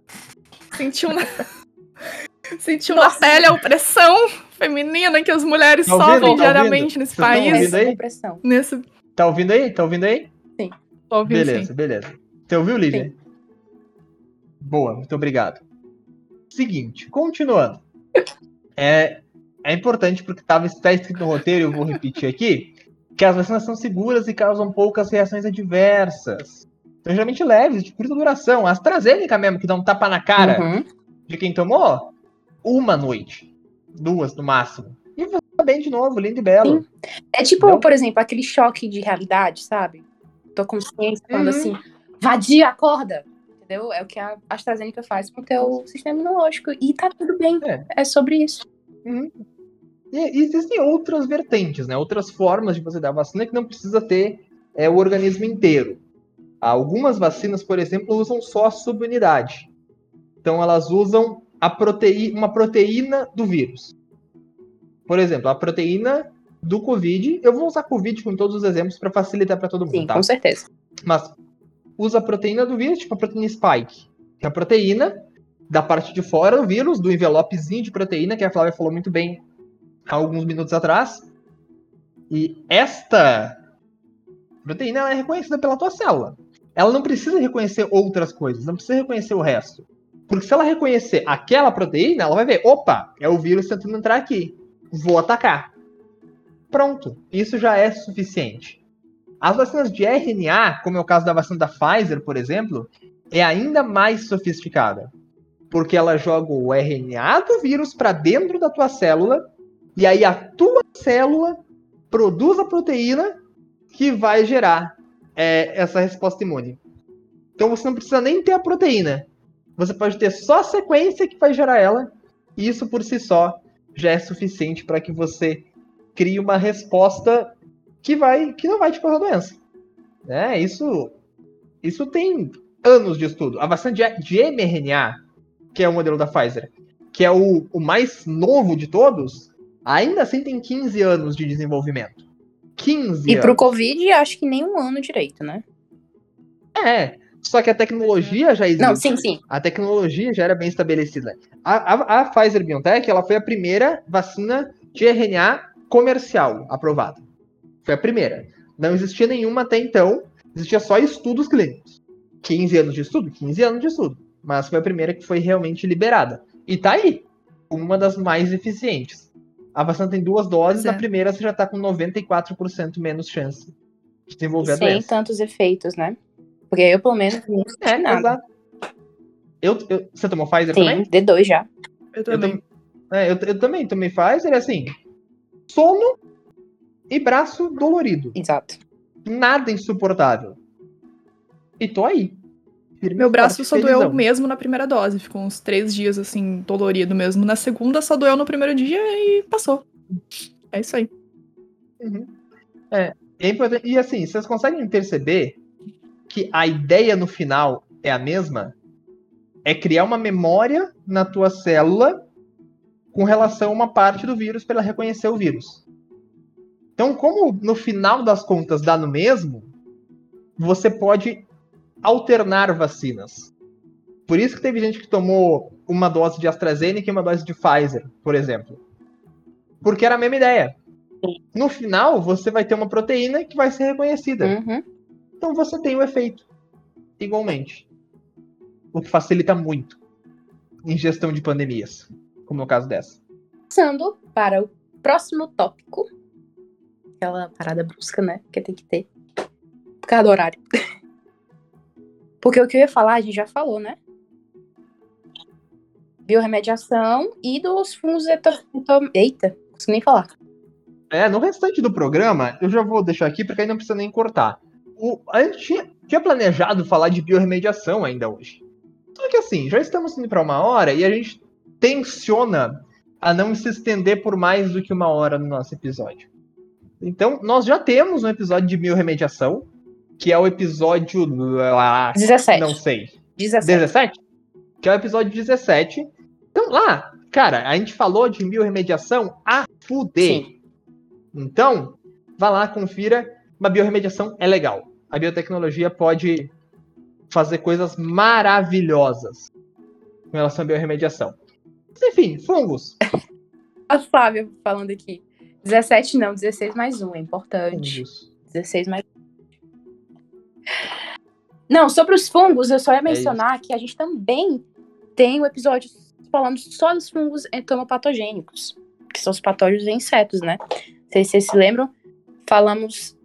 Sentiu na... Sentiu na pele a opressão feminina que as mulheres tá sofrem tá diariamente nesse Vocês país. Tá ouvindo aí? Nesse... Tá ouvindo aí? Tá ouvindo aí? Sim. Tô ouvindo, beleza, sim. beleza. Você ouviu, Lívia? Sim. Boa, muito obrigado. Seguinte, continuando. É, é importante porque estava tá escrito no roteiro, eu vou repetir aqui, que as vacinas são seguras e causam poucas reações adversas. Então, geralmente leves, de curta duração. A AstraZeneca mesmo, que dá um tapa na cara uhum. de quem tomou, uma noite. Duas no máximo. E você tá bem de novo, lindo e belo. Sim. É tipo, Entendeu? por exemplo, aquele choque de realidade, sabe? Tua consciência falando uhum. assim, vadia, acorda! Entendeu? É o que a AstraZeneca faz com o teu sistema imunológico. E tá tudo bem. É, é sobre isso. Uhum. E existem outras vertentes, né? Outras formas de você dar vacina que não precisa ter é, o organismo inteiro. Algumas vacinas, por exemplo, usam só a subunidade. Então elas usam uma proteína do vírus. Por exemplo, a proteína do Covid. Eu vou usar Covid com todos os exemplos para facilitar para todo mundo. Sim, tá? com certeza. Mas usa a proteína do vírus, tipo a proteína spike, que é a proteína da parte de fora do vírus, do envelopezinho de proteína, que a Flávia falou muito bem há alguns minutos atrás. E esta proteína é reconhecida pela tua célula. Ela não precisa reconhecer outras coisas, não precisa reconhecer o resto. Porque se ela reconhecer aquela proteína, ela vai ver, opa, é o vírus tentando entrar aqui. Vou atacar. Pronto. Isso já é suficiente. As vacinas de RNA, como é o caso da vacina da Pfizer, por exemplo, é ainda mais sofisticada. Porque ela joga o RNA do vírus para dentro da tua célula, e aí a tua célula produz a proteína que vai gerar é, essa resposta imune. Então você não precisa nem ter a proteína. Você pode ter só a sequência que vai gerar ela, e isso por si só já é suficiente para que você crie uma resposta que vai que não vai te causar doença. É, isso isso tem anos de estudo. A vacina de, de mRNA, que é o modelo da Pfizer, que é o, o mais novo de todos, ainda assim tem 15 anos de desenvolvimento. 15 E anos. pro Covid, acho que nem um ano direito, né? É, só que a tecnologia já existe. Não, sim, sim. A tecnologia já era bem estabelecida. A, a, a Pfizer BioNTech, ela foi a primeira vacina de RNA comercial aprovada. Foi a primeira. Não existia nenhuma até então, existia só estudos clínicos. 15 anos de estudo? 15 anos de estudo. Mas foi a primeira que foi realmente liberada. E tá aí, uma das mais eficientes. A vacina tem duas doses, na primeira você já tá com 94% menos chance de desenvolver a doença. Sem tantos efeitos, né? Porque eu, pelo menos, não é, nada. Exato. Eu, eu, você tomou Pfizer Sim, também? D2 já. Eu também. Eu, é, eu, eu também tomei Pfizer, assim, sono e braço dolorido. Exato. Nada insuportável. E tô aí. Meu braço só felizão. doeu mesmo na primeira dose. Ficou uns três dias, assim, dolorido mesmo. Na segunda só doeu no primeiro dia e passou. É isso aí. Uhum. É, é importante. E assim, vocês conseguem perceber que a ideia no final é a mesma? É criar uma memória na tua célula com relação a uma parte do vírus para ela reconhecer o vírus. Então, como no final das contas dá no mesmo, você pode alternar vacinas. Por isso que teve gente que tomou uma dose de AstraZeneca e uma dose de Pfizer, por exemplo. Porque era a mesma ideia. No final, você vai ter uma proteína que vai ser reconhecida. Uhum. Então você tem o efeito igualmente. O que facilita muito em gestão de pandemias, como no caso dessa. Passando para o próximo tópico, aquela parada brusca, né? Que tem que ter. Por causa do horário. Porque o que eu ia falar, a gente já falou, né? Biorremediação e dos fungos eto... Eita, não consigo nem falar. É, no restante do programa, eu já vou deixar aqui, porque aí não precisa nem cortar. O, a gente tinha, tinha planejado falar de biorremediação ainda hoje. Só que assim, já estamos indo para uma hora e a gente tensiona a não se estender por mais do que uma hora no nosso episódio. Então, nós já temos um episódio de biorremediação, que é o episódio. 17. Não sei. 17. 17? Que é o episódio 17. Então, lá, cara, a gente falou de biorremediação a fuder. Sim. Então, vá lá, confira. Uma biorremediação é legal. A biotecnologia pode fazer coisas maravilhosas com relação à biorremediação. Mas, enfim, fungos. A Flávia falando aqui. 17 não, 16 mais um, é importante. Fungos. 16 mais Não, sobre os fungos, eu só É ia mencionar que a gente também tem um episódio falando só dos fungos entomopatogênicos, que são os patógenos de insetos, né? Não sei se vocês se lembram. Falamos.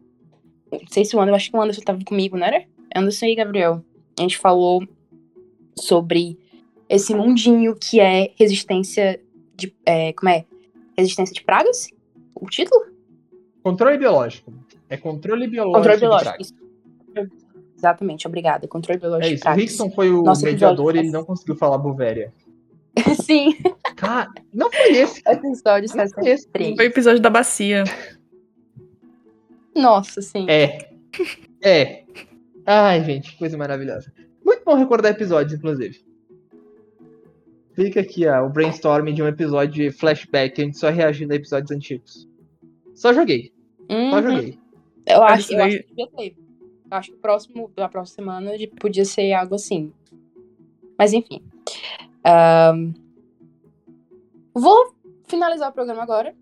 Não sei se o Anderson, eu acho que o Anderson estava comigo, não era? Anderson e Gabriel. A gente falou sobre esse mundinho que é resistência de. é, como é? Resistência de pragas? O título? Controle biológico. É controle biológico. Controle de biológico. Exatamente, obrigada. Controle biológico É isso. O. Rickson foi o Nosso mediador e episódio. ele não conseguiu falar Bovéria. Sim, Cara, não foi esse. episódio Não foi esse. 63. Foi o episódio da bacia. Nossa, sim. É. É. Ai, gente, que coisa maravilhosa. Muito bom recordar episódios, inclusive. Fica aqui, ó, o brainstorming de um episódio de flashback, a gente só reagindo a episódios antigos. Só joguei, só Uhum. joguei. Eu Cara, acho, eu acho que devia ter. Acho que o próximo, da próxima semana podia ser algo assim. Mas enfim. Ahn, Vou finalizar o programa agora.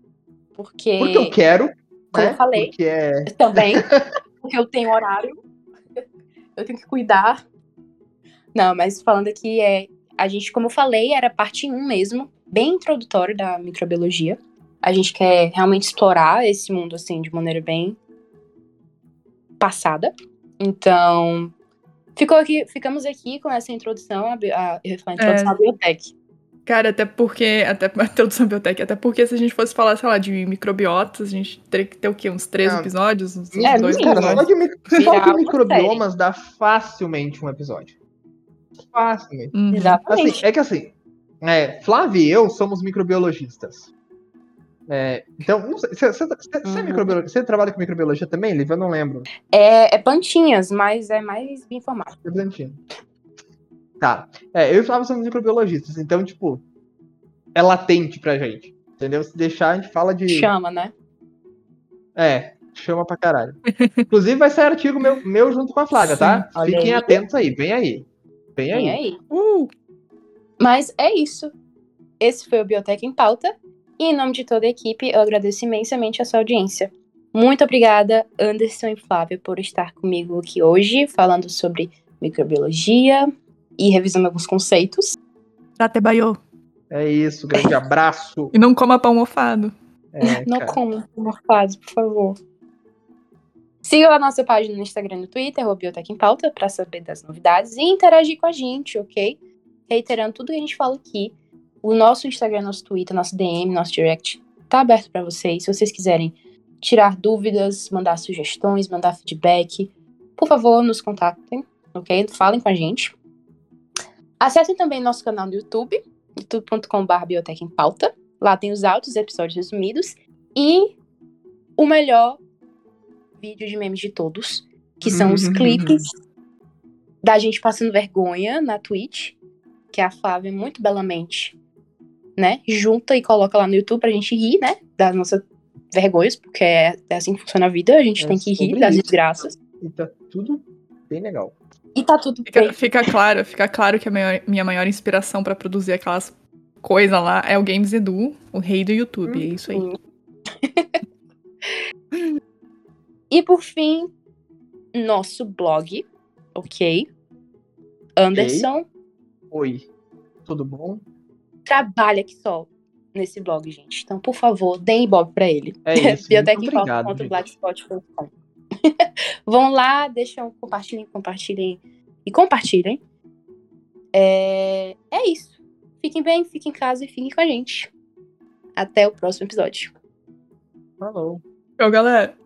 Porque, Porque eu quero, como né? eu falei, Porque é. também. porque eu tenho horário. Eu tenho que cuidar. Não, mas falando aqui, é, a gente, como eu falei, era parte 1 mesmo, bem introdutório da microbiologia. A gente quer realmente explorar esse mundo, assim, de maneira bem passada. Então, ficou aqui, ficamos aqui com essa introdução, a, eu ia falar, introdução É. à biotech. Cara, até porque. Até a introdução biotech, até porque se a gente fosse falar, sei lá, de microbiotas, a gente teria que ter o quê? Uns três Ah, episódios? Uns é, dois mínimo. Cara, só episódios? de, só de uma microbiomas dá facilmente um episódio. Facilmente. Uhum. Exatamente. Assim, é que assim, é, Flávio e eu somos microbiologistas. É, então, não sei, você, você- é Uhum. você trabalha com microbiologia também, Liv? Eu não lembro. É, é plantinhas, mas é mais bem informado. Representante. Tá. É, eu e o Flávio somos microbiologistas, então, tipo, é latente pra gente. Entendeu? Se deixar, a gente fala de. Chama, né? É, chama pra caralho. Inclusive, vai sair artigo meu, meu junto com a Flávia, tá? Sim, olha Fiquem aí. atentos aí, vem aí. Vem aí. Vem aí. Uh! Mas é isso. Esse foi o Biotech em Pauta. E em nome de toda a equipe, eu agradeço imensamente a sua audiência. Muito obrigada, Anderson e Flávia, por estar comigo aqui hoje, falando sobre microbiologia e revisando alguns conceitos. Date baiô. É isso, grande abraço. E não coma pão mofado. É, Não cara. como morfado, por favor. Siga a nossa página no Instagram e no Twitter, Biotech em Pauta, para saber das novidades e interagir com a gente, ok? Reiterando tudo que a gente fala aqui. O nosso Instagram, nosso Twitter, nosso DM, nosso direct tá aberto para vocês. Se vocês quiserem tirar dúvidas, mandar sugestões, mandar feedback, por favor, nos contatem, ok? Falem com a gente. Acessem também nosso canal no YouTube, youtube.com.br Biotech em Pauta. Lá tem os áudios, episódios resumidos e o melhor vídeo de memes de todos, que são os clipes da gente passando vergonha na Twitch, que a Flávia muito belamente, né, junta e coloca lá no YouTube pra gente rir, né, das nossas vergonhas, porque é, é assim que funciona a vida, a gente É tem que rir das isso. desgraças. E tá tudo bem legal. E tá tudo Fica, bem. fica claro, fica claro que a maior- minha maior inspiração pra produzir aquelas coisas lá é o Games Edu, o rei do YouTube. É isso aí. Sim. e por fim, nosso blog, ok? Anderson Oi, tudo bom? Trabalha aqui só nesse blog, gente. Então, por favor, deem Bob pra ele. É isso. biotechinfalta.blogspot.com Vão lá, deixam, compartilhem, compartilhem e compartilhem. É, é isso. Fiquem bem, fiquem em casa e fiquem com a gente. Até o próximo episódio. Falou. Tchau, galera.